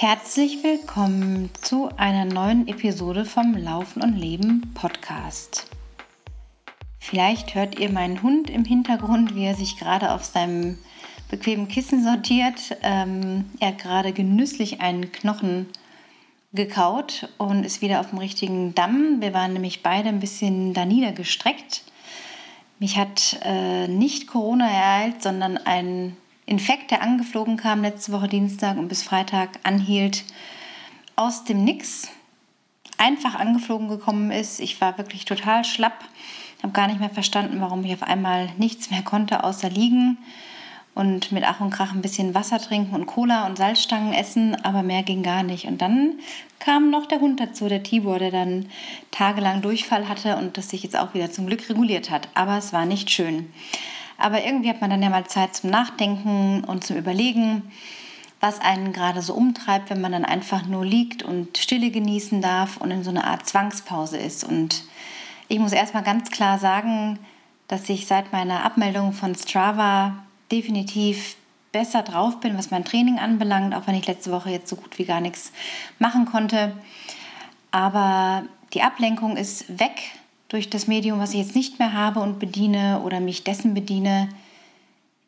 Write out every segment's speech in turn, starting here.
Herzlich willkommen zu einer neuen Episode vom Laufen und Leben Podcast. Vielleicht hört ihr meinen Hund im Hintergrund, wie er sich gerade auf seinem bequemen Kissen sortiert. Ähm, er hat gerade genüsslich einen Knochen gekaut und ist wieder auf dem richtigen Damm. Wir waren nämlich beide ein bisschen da niedergestreckt. Mich hat äh, nicht Corona ereilt, sondern ein Infekt, der angeflogen kam letzte Woche Dienstag und bis Freitag anhielt, aus dem Nix einfach angeflogen gekommen ist. Ich war wirklich total schlapp, habe gar nicht mehr verstanden, warum ich auf einmal nichts mehr konnte außer liegen und mit Ach und Krach ein bisschen Wasser trinken und Cola und Salzstangen essen, aber mehr ging gar nicht. Und dann kam noch der Hund dazu, der Tibor, der dann tagelang Durchfall hatte und das sich jetzt auch wieder zum Glück reguliert hat. Aber es war nicht schön. Aber irgendwie hat man dann ja mal Zeit zum Nachdenken und zum Überlegen, was einen gerade so umtreibt, wenn man dann einfach nur liegt und Stille genießen darf und in so einer Art Zwangspause ist. Und ich muss erstmal ganz klar sagen, dass ich seit meiner Abmeldung von Strava definitiv besser drauf bin, was mein Training anbelangt, auch wenn ich letzte Woche jetzt so gut wie gar nichts machen konnte. Aber die Ablenkung ist weg durch das Medium, was ich jetzt nicht mehr habe und bediene oder mich dessen bediene.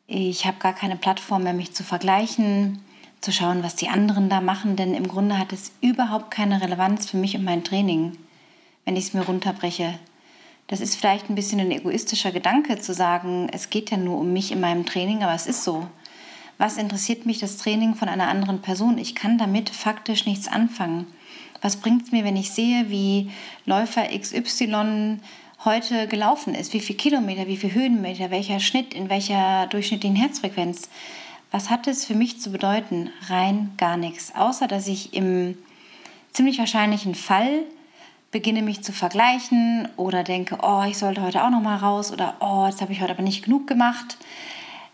Ich habe gar keine Plattform mehr, mich zu vergleichen, zu schauen, was die anderen da machen, denn im Grunde hat es überhaupt keine Relevanz für mich und mein Training, wenn ich es mir runterbreche. Das ist vielleicht ein bisschen ein egoistischer Gedanke zu sagen, es geht ja nur um mich in meinem Training, aber es ist so. Was interessiert mich das Training von einer anderen Person? Ich kann damit faktisch nichts anfangen. Was bringt es mir, wenn ich sehe, wie Läufer XY heute gelaufen ist? Wie viele Kilometer, wie viele Höhenmeter, welcher Schnitt, in welcher durchschnittlichen Herzfrequenz? Was hat es für mich zu bedeuten? Rein gar nichts. Außer, dass ich im ziemlich wahrscheinlichen Fall beginne mich zu vergleichen oder denke, oh, ich sollte heute auch noch mal raus oder oh, jetzt habe ich heute aber nicht genug gemacht.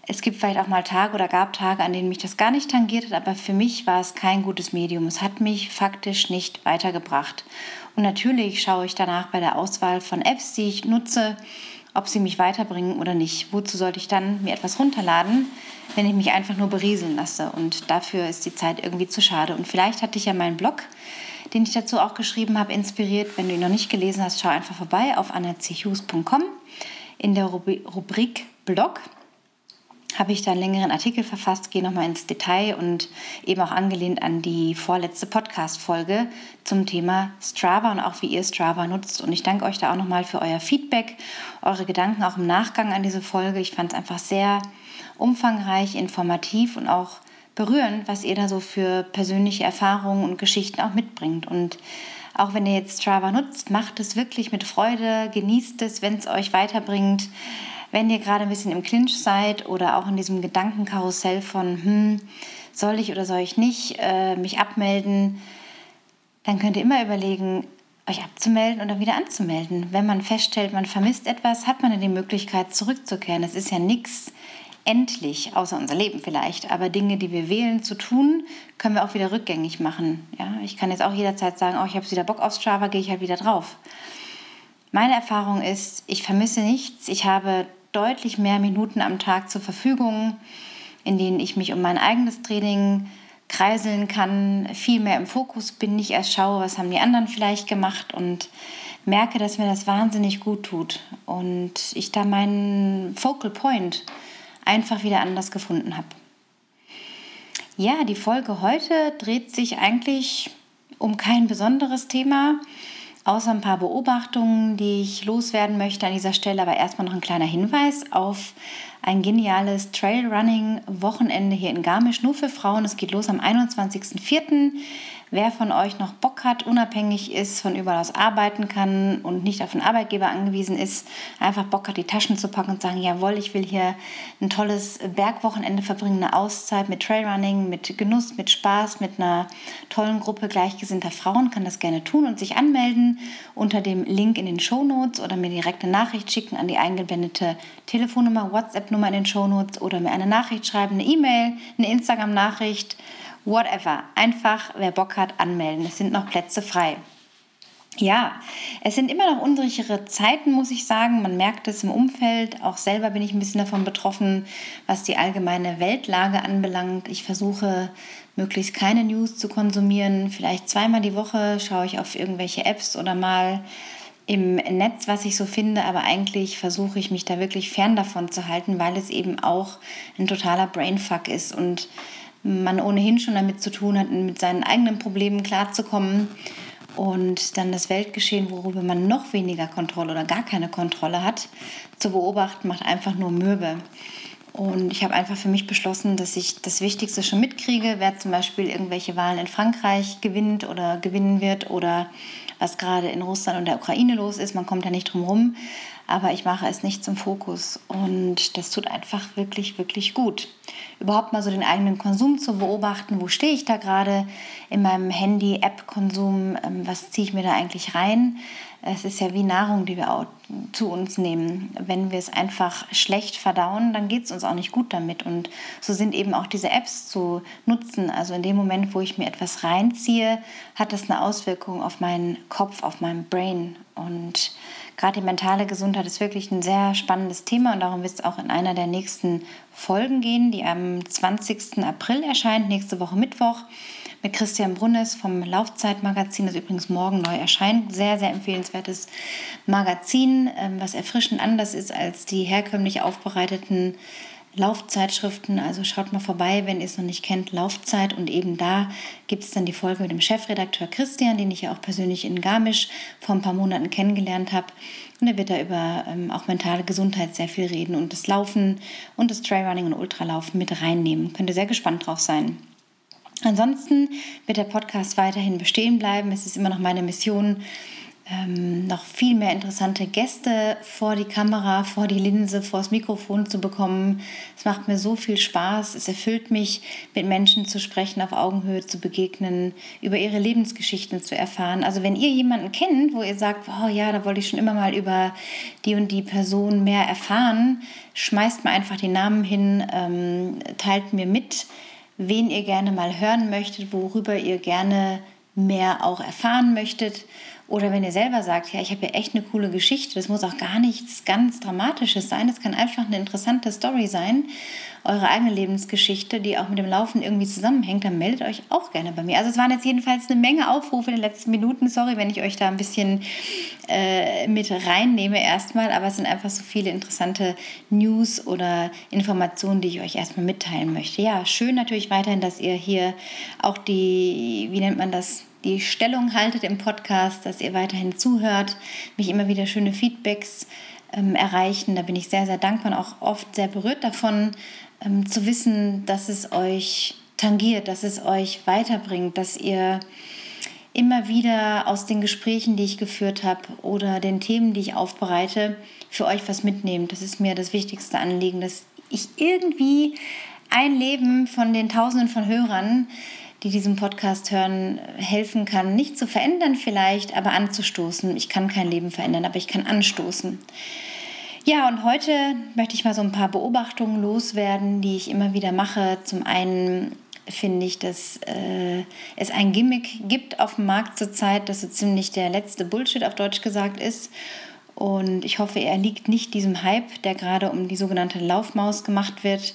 Es gibt vielleicht auch mal Tage oder gab Tage, an denen mich das gar nicht tangiert hat, aber für mich war es kein gutes Medium. Es hat mich faktisch nicht weitergebracht. Und natürlich schaue ich danach bei der Auswahl von Apps, die ich nutze, ob sie mich weiterbringen oder nicht. Wozu sollte ich dann mir etwas runterladen, wenn ich mich einfach nur berieseln lasse? Und dafür ist die Zeit irgendwie zu schade. Und vielleicht hatte ich ja meinen Blog, den ich dazu auch geschrieben habe, inspiriert. Wenn du ihn noch nicht gelesen hast, schau einfach vorbei auf annachus.com in der Rubrik Blog habe ich da einen längeren Artikel verfasst, gehe nochmal ins Detail und eben auch angelehnt an die vorletzte Podcast-Folge zum Thema Strava und auch wie ihr Strava nutzt. Und ich danke euch da auch nochmal für euer Feedback, eure Gedanken auch im Nachgang an diese Folge. Ich fand es einfach sehr umfangreich, informativ und auch berührend, was ihr da so für persönliche Erfahrungen und Geschichten auch mitbringt. Und auch wenn ihr jetzt Strava nutzt, macht es wirklich mit Freude, genießt es, wenn es euch weiterbringt wenn ihr gerade ein bisschen im Clinch seid oder auch in diesem Gedankenkarussell von, hm, soll ich oder soll ich nicht äh, mich abmelden, dann könnt ihr immer überlegen, euch abzumelden oder wieder anzumelden. Wenn man feststellt, man vermisst etwas, hat man ja die Möglichkeit zurückzukehren. Es ist ja nichts endlich, außer unser Leben vielleicht. Aber Dinge, die wir wählen zu tun, können wir auch wieder rückgängig machen. Ja, ich kann jetzt auch jederzeit sagen, oh, ich habe wieder Bock auf Strava, gehe ich halt wieder drauf. Meine Erfahrung ist, ich vermisse nichts. Ich habe deutlich mehr Minuten am Tag zur Verfügung, in denen ich mich um mein eigenes Training kreiseln kann, viel mehr im Fokus bin, nicht erst schaue, was haben die anderen vielleicht gemacht und merke, dass mir das wahnsinnig gut tut und ich da meinen Focal Point einfach wieder anders gefunden habe. Ja, die Folge heute dreht sich eigentlich um kein besonderes Thema, außer ein paar Beobachtungen, die ich loswerden möchte an dieser Stelle. Aber erstmal noch ein kleiner Hinweis auf ein geniales Trailrunning-Wochenende hier in Garmisch, nur für Frauen. Es geht los am 21.04. Wer von euch noch Bock hat, unabhängig ist, von überall aus arbeiten kann und nicht auf den Arbeitgeber angewiesen ist, einfach Bock hat, die Taschen zu packen und sagen, jawohl, ich will hier ein tolles Bergwochenende verbringen, eine Auszeit mit Trailrunning, mit Genuss, mit Spaß, mit einer tollen Gruppe gleichgesinnter Frauen, kann das gerne tun und sich anmelden. Unter dem Link in den Show Notes oder mir direkt eine Nachricht schicken an die eingeblendete Telefonnummer, WhatsApp-Nummer in den Show Notes oder mir eine Nachricht schreiben, eine E-Mail, eine Instagram-Nachricht whatever. Einfach, wer Bock hat, anmelden. Es sind noch Plätze frei. ja, es sind immer noch unsichere Zeiten, muss ich sagen. Man merkt es im Umfeld. Auch selber bin ich ein bisschen davon betroffen, was die allgemeine Weltlage anbelangt. Ich versuche möglichst keine News zu konsumieren. Vielleicht zweimal die Woche schaue ich auf irgendwelche Apps oder mal im Netz, was ich so finde, aber eigentlich versuche ich mich da wirklich fern davon zu halten, weil es eben auch ein totaler Brainfuck ist und man ohnehin schon damit zu tun hat, mit seinen eigenen Problemen klarzukommen und dann das Weltgeschehen, worüber man noch weniger Kontrolle oder gar keine Kontrolle hat, zu beobachten, macht einfach nur mürbe. Und ich habe einfach für mich beschlossen, dass ich das Wichtigste schon mitkriege, wer zum Beispiel irgendwelche Wahlen in Frankreich gewinnt oder gewinnen wird oder was gerade in Russland und der Ukraine los ist. Man kommt ja nicht drum herum, aber ich mache es nicht zum Fokus. Und das tut einfach wirklich, wirklich gut. Überhaupt mal so den eigenen Konsum zu beobachten, wo stehe ich da gerade in meinem Handy-App-Konsum, ähm, was ziehe ich mir da eigentlich rein es ist ja wie Nahrung, die wir auch zu uns nehmen. Wenn wir es einfach schlecht verdauen, dann geht es uns auch nicht gut damit. Und so sind eben auch diese Apps zu nutzen. Also in dem Moment, wo ich mir etwas reinziehe, hat das eine Auswirkung auf meinen Kopf, auf meinen Brain. Und gerade die mentale Gesundheit ist wirklich ein sehr spannendes Thema und darum wird es auch in einer der nächsten Folgen gehen, die am 20. April erscheint, nächste Woche Mittwoch mit Christian Brunnes vom Laufzeitmagazin, das übrigens morgen neu erscheint. Sehr, sehr empfehlenswertes Magazin, ähm, was erfrischend anders ist als die herkömmlich aufbereiteten Laufzeitschriften. Also schaut mal vorbei, wenn ihr es noch nicht kennt, Laufzeit. Und eben da gibt es dann die Folge mit dem Chefredakteur Christian, den ich ja auch persönlich in Garmisch vor ein paar Monaten kennengelernt habe. Und er wird da über ähm, auch mentale Gesundheit sehr viel reden und das Laufen und das Trailrunning und Ultralaufen mit reinnehmen. Könnt ihr sehr gespannt drauf sein. Ansonsten wird der Podcast weiterhin bestehen bleiben. Es ist immer noch meine Mission, ähm, noch viel mehr interessante Gäste vor die Kamera, vor die Linse, vor das Mikrofon zu bekommen. Es macht mir so viel Spaß. Es erfüllt mich, mit Menschen zu sprechen, auf Augenhöhe zu begegnen, über ihre Lebensgeschichten zu erfahren. Also wenn ihr jemanden kennt, wo ihr sagt, oh ja, da wollte ich schon immer mal über die und die Person mehr erfahren, schmeißt mir einfach die Namen hin, ähm, teilt mir mit wen ihr gerne mal hören möchtet, worüber ihr gerne mehr auch erfahren möchtet. Oder wenn ihr selber sagt, ja, ich habe ja echt eine coole Geschichte, das muss auch gar nichts ganz Dramatisches sein, das kann einfach eine interessante Story sein eure eigene Lebensgeschichte, die auch mit dem Laufen irgendwie zusammenhängt, dann meldet euch auch gerne bei mir. Also es waren jetzt jedenfalls eine Menge Aufrufe in den letzten Minuten. Sorry, wenn ich euch da ein bisschen äh, mit reinnehme erstmal, aber es sind einfach so viele interessante News oder Informationen, die ich euch erstmal mitteilen möchte. Ja, schön natürlich weiterhin, dass ihr hier auch die, wie nennt man das, die Stellung haltet im Podcast, dass ihr weiterhin zuhört, mich immer wieder schöne Feedbacks ähm, erreichen. Da bin ich sehr, sehr dankbar und auch oft sehr berührt davon, ähm, zu wissen, dass es euch tangiert, dass es euch weiterbringt, dass ihr immer wieder aus den Gesprächen, die ich geführt habe oder den Themen, die ich aufbereite, für euch was mitnehmt. Das ist mir das wichtigste Anliegen, dass ich irgendwie ein Leben von den Tausenden von Hörern, die diesen Podcast hören, helfen kann, nicht zu verändern vielleicht, aber anzustoßen. Ich kann kein Leben verändern, aber ich kann anstoßen. Ja, und heute möchte ich mal so ein paar Beobachtungen loswerden, die ich immer wieder mache. Zum einen finde ich, dass äh, es ein Gimmick gibt auf dem Markt zurzeit, das so ziemlich der letzte Bullshit auf Deutsch gesagt ist. Und ich hoffe, er liegt nicht diesem Hype, der gerade um die sogenannte Laufmaus gemacht wird.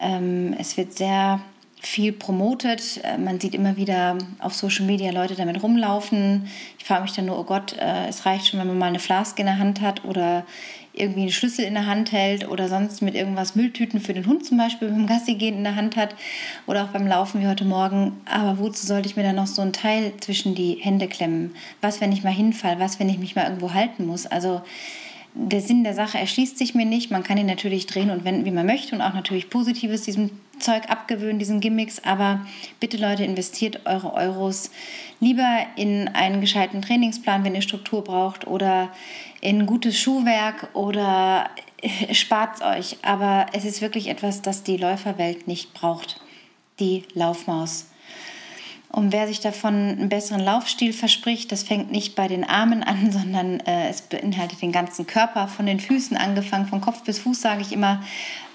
Ähm, es wird sehr viel promotet. Äh, man sieht immer wieder auf Social Media Leute damit rumlaufen. Ich frage mich dann nur, oh Gott, äh, es reicht schon, wenn man mal eine Flaske in der Hand hat oder irgendwie einen Schlüssel in der Hand hält oder sonst mit irgendwas Mülltüten für den Hund zum Beispiel beim Gassi gehen in der Hand hat oder auch beim Laufen wie heute Morgen. Aber wozu sollte ich mir dann noch so ein Teil zwischen die Hände klemmen? Was, wenn ich mal hinfall? Was, wenn ich mich mal irgendwo halten muss? Also der Sinn der Sache erschließt sich mir nicht. Man kann ihn natürlich drehen und wenden, wie man möchte und auch natürlich Positives diesem Zeug abgewöhnen, diesen Gimmicks. Aber bitte Leute, investiert eure Euros lieber in einen gescheiten Trainingsplan, wenn ihr Struktur braucht oder in gutes Schuhwerk oder spart euch. Aber es ist wirklich etwas, das die Läuferwelt nicht braucht. Die Laufmaus. Und wer sich davon einen besseren Laufstil verspricht, das fängt nicht bei den Armen an, sondern äh, es beinhaltet den ganzen Körper, von den Füßen angefangen, von Kopf bis Fuß, sage ich immer,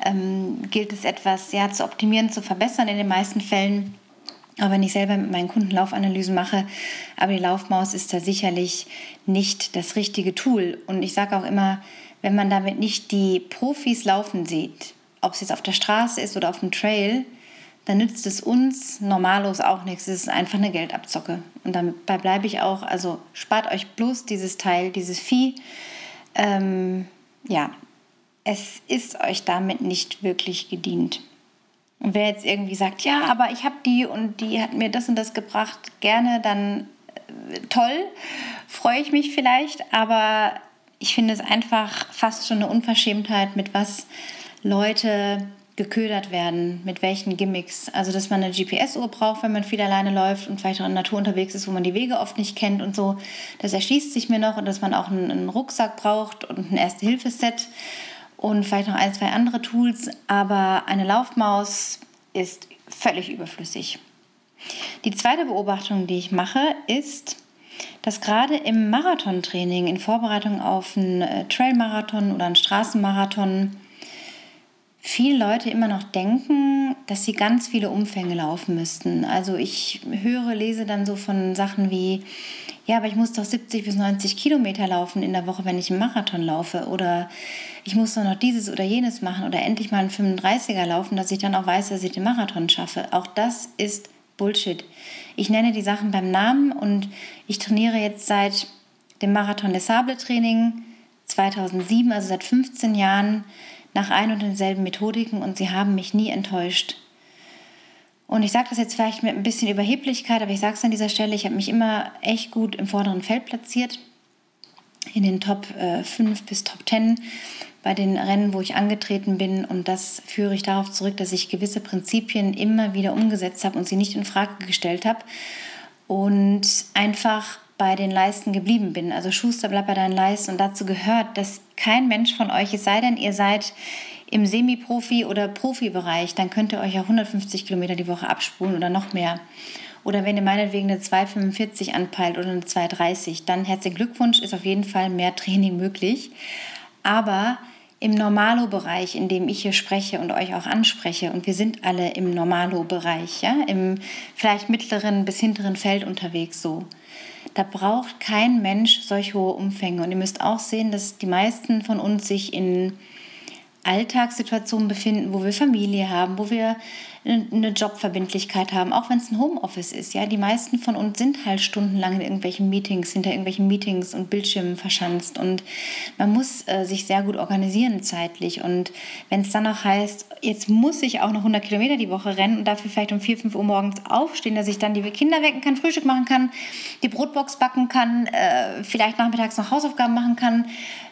ähm, gilt es etwas ja, zu optimieren, zu verbessern in den meisten Fällen. auch wenn ich selber mit meinen Kunden Laufanalysen mache. Aber die Laufmaus ist da sicherlich nicht das richtige Tool. Und ich sage auch immer, wenn man damit nicht die Profis laufen sieht, ob es jetzt auf der Straße ist oder auf dem Trail, dann nützt es uns normalos auch nichts. Es ist einfach eine Geldabzocke. Und dabei bleibe ich auch. Also spart euch bloß dieses Teil, dieses Vieh. Ähm, ja, es ist euch damit nicht wirklich gedient. Und wer jetzt irgendwie sagt, ja, aber ich habe die und die hat mir das und das gebracht, gerne, dann äh, toll, freue ich mich vielleicht. Aber ich finde es einfach fast schon eine Unverschämtheit, mit was Leute geködert werden, mit welchen Gimmicks. Also, dass man eine GPS-Uhr braucht, wenn man viel alleine läuft und vielleicht auch in der Natur unterwegs ist, wo man die Wege oft nicht kennt und so. Das erschließt sich mir noch und dass man auch einen, einen Rucksack braucht und ein Erste-Hilfe-Set und vielleicht noch ein, zwei andere Tools. Aber eine Laufmaus ist völlig überflüssig. Die zweite Beobachtung, die ich mache, ist, dass gerade im Marathontraining, in Vorbereitung auf einen äh, Trailmarathon oder einen Straßenmarathon, viele Leute immer noch denken, dass sie ganz viele Umfänge laufen müssten. Also ich höre, lese dann so von Sachen wie, ja, aber ich muss doch 70 bis 90 Kilometer laufen in der Woche, wenn ich einen Marathon laufe. Oder ich muss doch noch dieses oder jenes machen oder endlich mal einen 35er laufen, dass ich dann auch weiß, dass ich den Marathon schaffe. Auch das ist Bullshit. Ich nenne die Sachen beim Namen und ich trainiere jetzt seit dem Marathon des Sable Training 2007, also seit 15 Jahren nach ein und denselben Methodiken und sie haben mich nie enttäuscht. Und ich sage das jetzt vielleicht mit ein bisschen Überheblichkeit, aber ich sage es an dieser Stelle, ich habe mich immer echt gut im vorderen Feld platziert, in den Top äh, 5 bis Top 10 bei den Rennen, wo ich angetreten bin. Und das führe ich darauf zurück, dass ich gewisse Prinzipien immer wieder umgesetzt habe und sie nicht in Frage gestellt habe. Und einfach bei den Leisten geblieben bin. Also Schuster, bleib bei deinen Leisten. Und dazu gehört, dass kein Mensch von euch, es sei denn, ihr seid im Semi-Profi- oder Profibereich, dann könnt ihr euch ja 150 Kilometer die Woche abspulen oder noch mehr. Oder wenn ihr meinetwegen eine 2,45 anpeilt oder eine 2,30, dann herzlichen Glückwunsch, ist auf jeden Fall mehr Training möglich. Aber im Normalo-Bereich, in dem ich hier spreche und euch auch anspreche, und wir sind alle im Normalo-Bereich, ja, im vielleicht mittleren bis hinteren Feld unterwegs so, da braucht kein Mensch solch hohe Umfänge. Und ihr müsst auch sehen, dass die meisten von uns sich in Alltagssituationen befinden, wo wir Familie haben, wo wir eine Jobverbindlichkeit haben, auch wenn es ein Homeoffice ist. Ja, die meisten von uns sind halt stundenlang in irgendwelchen Meetings, hinter irgendwelchen Meetings und Bildschirmen verschanzt und man muss äh, sich sehr gut organisieren zeitlich. Und wenn es dann auch heißt, jetzt muss ich auch noch 100 Kilometer die Woche rennen und dafür vielleicht um 4, 5 Uhr morgens aufstehen, dass ich dann die Kinder wecken kann, Frühstück machen kann, die Brotbox backen kann, äh, vielleicht nachmittags noch Hausaufgaben machen kann,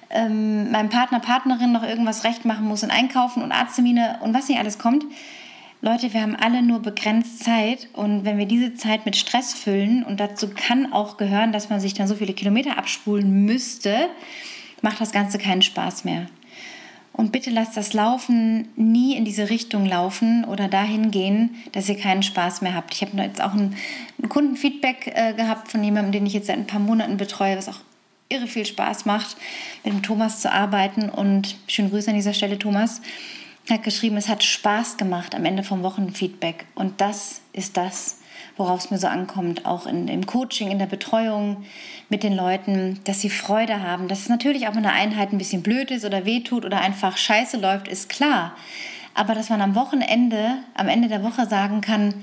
ähm, meinem Partner, Partnerin noch irgendwas recht machen muss und einkaufen und Arzttermine und was nicht alles kommt. Leute, wir haben alle nur begrenzt Zeit und wenn wir diese Zeit mit Stress füllen und dazu kann auch gehören, dass man sich dann so viele Kilometer abspulen müsste, macht das Ganze keinen Spaß mehr. Und bitte lasst das Laufen nie in diese Richtung laufen oder dahin gehen, dass ihr keinen Spaß mehr habt. Ich habe jetzt auch ein, ein Kundenfeedback äh, gehabt von jemandem, den ich jetzt seit ein paar Monaten betreue, was auch irre viel Spaß macht, mit dem Thomas zu arbeiten. Und schönen Grüße an dieser Stelle, Thomas. Er hat geschrieben, es hat Spaß gemacht am Ende vom Wochenfeedback. Und das ist das, worauf es mir so ankommt, auch in, im Coaching, in der Betreuung mit den Leuten, dass sie Freude haben. Dass es natürlich auch in der Einheit ein bisschen blöd ist oder wehtut oder einfach scheiße läuft, ist klar. Aber dass man am Wochenende, am Ende der Woche sagen kann,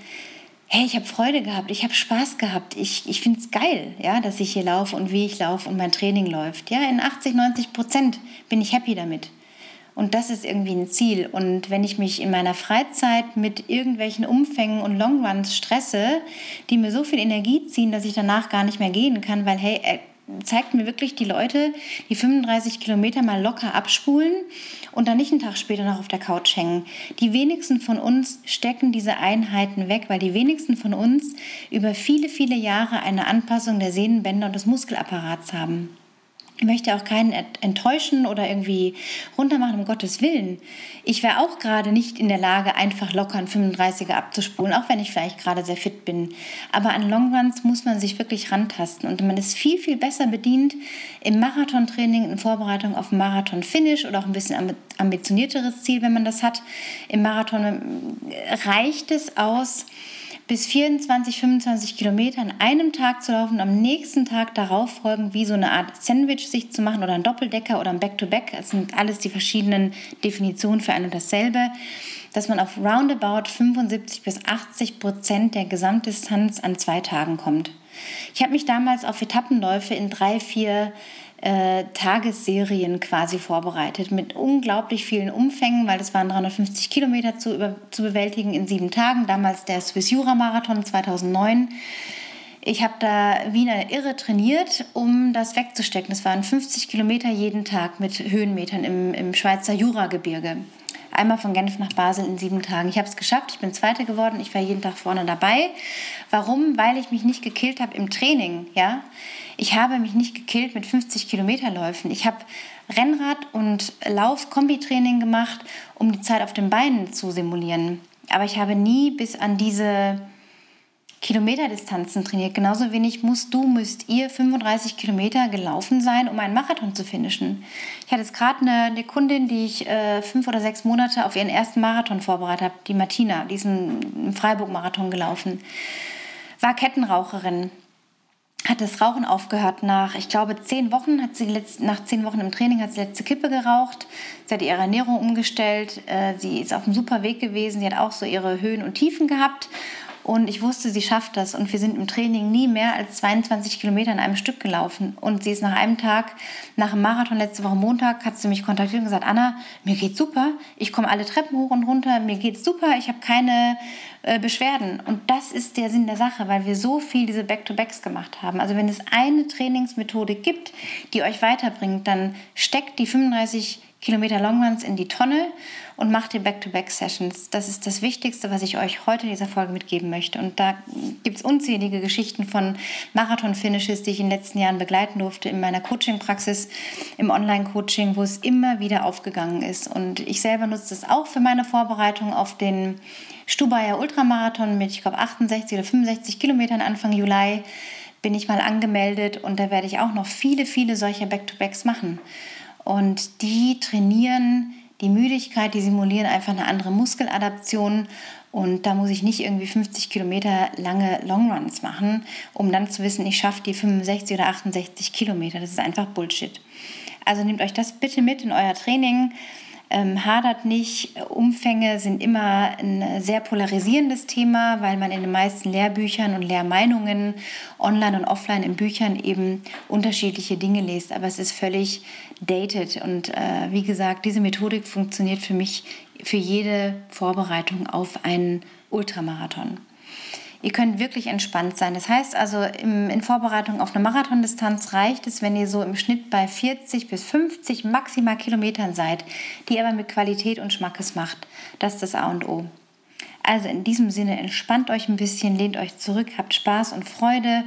hey, ich habe Freude gehabt, ich habe Spaß gehabt, ich, ich finde es geil, ja, dass ich hier laufe und wie ich laufe und mein Training läuft. Ja, in 80, 90 Prozent bin ich happy damit. Und das ist irgendwie ein Ziel. Und wenn ich mich in meiner Freizeit mit irgendwelchen Umfängen und Longruns stresse, die mir so viel Energie ziehen, dass ich danach gar nicht mehr gehen kann, weil, hey, zeigt mir wirklich die Leute, die 35 Kilometer mal locker abspulen und dann nicht einen Tag später noch auf der Couch hängen. Die wenigsten von uns stecken diese Einheiten weg, weil die wenigsten von uns über viele, viele Jahre eine Anpassung der Sehnenbänder und des Muskelapparats haben. Ich möchte auch keinen enttäuschen oder irgendwie runtermachen, um Gottes Willen. Ich wäre auch gerade nicht in der Lage, einfach locker einen 35er abzuspulen, auch wenn ich vielleicht gerade sehr fit bin. Aber an Longruns muss man sich wirklich rantasten und man ist viel, viel besser bedient im Marathontraining, in Vorbereitung auf Marathon-Finish oder auch ein bisschen ambitionierteres Ziel, wenn man das hat. Im Marathon reicht es aus, bis 24, 25 Kilometer an einem Tag zu laufen, am nächsten Tag darauf folgen, wie so eine Art Sandwich sich zu machen oder ein Doppeldecker oder ein Back-to-Back. -Back. Das sind alles die verschiedenen Definitionen für ein und dasselbe. Dass man auf roundabout 75 bis 80 Prozent der Gesamtdistanz an zwei Tagen kommt. Ich habe mich damals auf Etappenläufe in drei, vier äh, Tagesserien quasi vorbereitet mit unglaublich vielen Umfängen, weil es waren 350 Kilometer zu, über, zu bewältigen in sieben Tagen. Damals der Swiss Jura Marathon 2009. Ich habe da wie eine Irre trainiert, um das wegzustecken. Das waren 50 Kilometer jeden Tag mit Höhenmetern im, im Schweizer Juragebirge. Einmal von Genf nach Basel in sieben Tagen. Ich habe es geschafft, ich bin Zweite geworden, ich war jeden Tag vorne dabei. Warum? Weil ich mich nicht gekillt habe im Training. Ja? Ich habe mich nicht gekillt mit 50 Kilometerläufen. Ich habe Rennrad- und Lauf-Kombitraining gemacht, um die Zeit auf den Beinen zu simulieren. Aber ich habe nie bis an diese Kilometerdistanzen trainiert. Genauso wenig musst du, müsst ihr 35 Kilometer gelaufen sein, um einen Marathon zu finishen. Ich hatte jetzt gerade eine, eine, Kundin, die ich äh, fünf oder sechs Monate auf ihren ersten Marathon vorbereitet habe, die Martina, die ist einen Freiburg-Marathon gelaufen. War Kettenraucherin, hat das Rauchen aufgehört nach, ich glaube, zehn Wochen, hat sie letzt, nach zehn Wochen im Training hat sie letzte Kippe geraucht. Sie hat ihre Ernährung umgestellt. Äh, sie ist auf einem super Weg gewesen. Sie hat auch so ihre Höhen und Tiefen gehabt und ich wusste, sie schafft das. Und wir sind im Training nie mehr als 22 Kilometer in einem Stück gelaufen. Und sie ist nach einem Tag, nach dem Marathon letzte Woche Montag, hat sie mich kontaktiert und gesagt, Anna, mir geht's super. Ich komme alle Treppen hoch und runter. Mir geht's super. Ich habe keine äh, Beschwerden. Und das ist der Sinn der Sache, weil wir so viel diese Back-to-Backs gemacht haben. Also wenn es eine Trainingsmethode gibt, die euch weiterbringt, dann steckt die 35 Kilometer Longruns in die Tonne und macht die Back-to-Back-Sessions. Das ist das Wichtigste, was ich euch heute in dieser Folge mitgeben möchte. Und da gibt es unzählige Geschichten von Marathon-Finishes, die ich in den letzten Jahren begleiten durfte in meiner Coaching-Praxis, im Online-Coaching, wo es immer wieder aufgegangen ist. Und ich selber nutze es auch für meine Vorbereitung auf den Stubaier Ultramarathon mit, ich glaube, 68 oder 65 Kilometern Anfang Juli bin ich mal angemeldet und da werde ich auch noch viele, viele solcher Back-to-Backs machen. Und die trainieren die Müdigkeit, die simulieren einfach eine andere Muskeladaption. Und da muss ich nicht irgendwie 50 Kilometer lange Longruns machen, um dann zu wissen, ich schaffe die 65 oder 68 Kilometer. Das ist einfach Bullshit. Also nehmt euch das bitte mit in euer Training ähm, hadert nicht. Umfänge sind immer ein sehr polarisierendes Thema, weil man in den meisten Lehrbüchern und Lehrmeinungen online und offline in Büchern eben unterschiedliche Dinge liest. Aber es ist völlig dated. Und äh, wie gesagt, diese Methodik funktioniert für mich für jede Vorbereitung auf einen Ultramarathon. Ihr könnt wirklich entspannt sein. Das heißt also, im, in Vorbereitung auf eine Marathondistanz reicht es, wenn ihr so im Schnitt bei 40 bis 50 maximal Kilometern seid, die aber mit Qualität und Schmackes macht. Das ist das A und O. Also in diesem Sinne, entspannt euch ein bisschen, lehnt euch zurück, habt Spaß und Freude,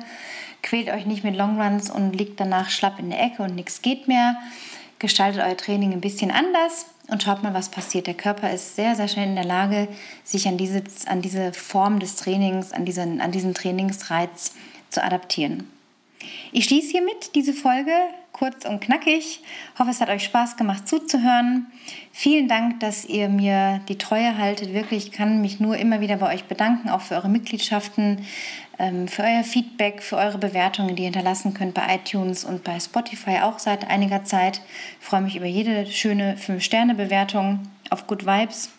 quält euch nicht mit Longruns und liegt danach schlapp in der Ecke und nichts geht mehr. Gestaltet euer Training ein bisschen anders und schaut mal, was passiert. Der Körper ist sehr, sehr schnell in der Lage, sich an diese, an diese Form des Trainings, an diesen, an diesen Trainingsreiz zu adaptieren. Ich schließe hiermit diese Folge kurz und knackig. Hoffe, es hat euch Spaß gemacht zuzuhören. Vielen Dank, dass ihr mir die Treue haltet. Wirklich, ich kann mich nur immer wieder bei euch bedanken, auch für eure Mitgliedschaften, für euer Feedback, für eure Bewertungen, die ihr hinterlassen könnt bei iTunes und bei Spotify auch seit einiger Zeit. Ich freue mich über jede schöne 5-Sterne-Bewertung auf Good Vibes.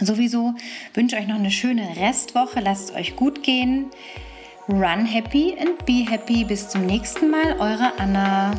Sowieso wünsche euch noch eine schöne Restwoche. Lasst es euch gut gehen. Run happy and be happy. Bis zum nächsten Mal, eure Anna.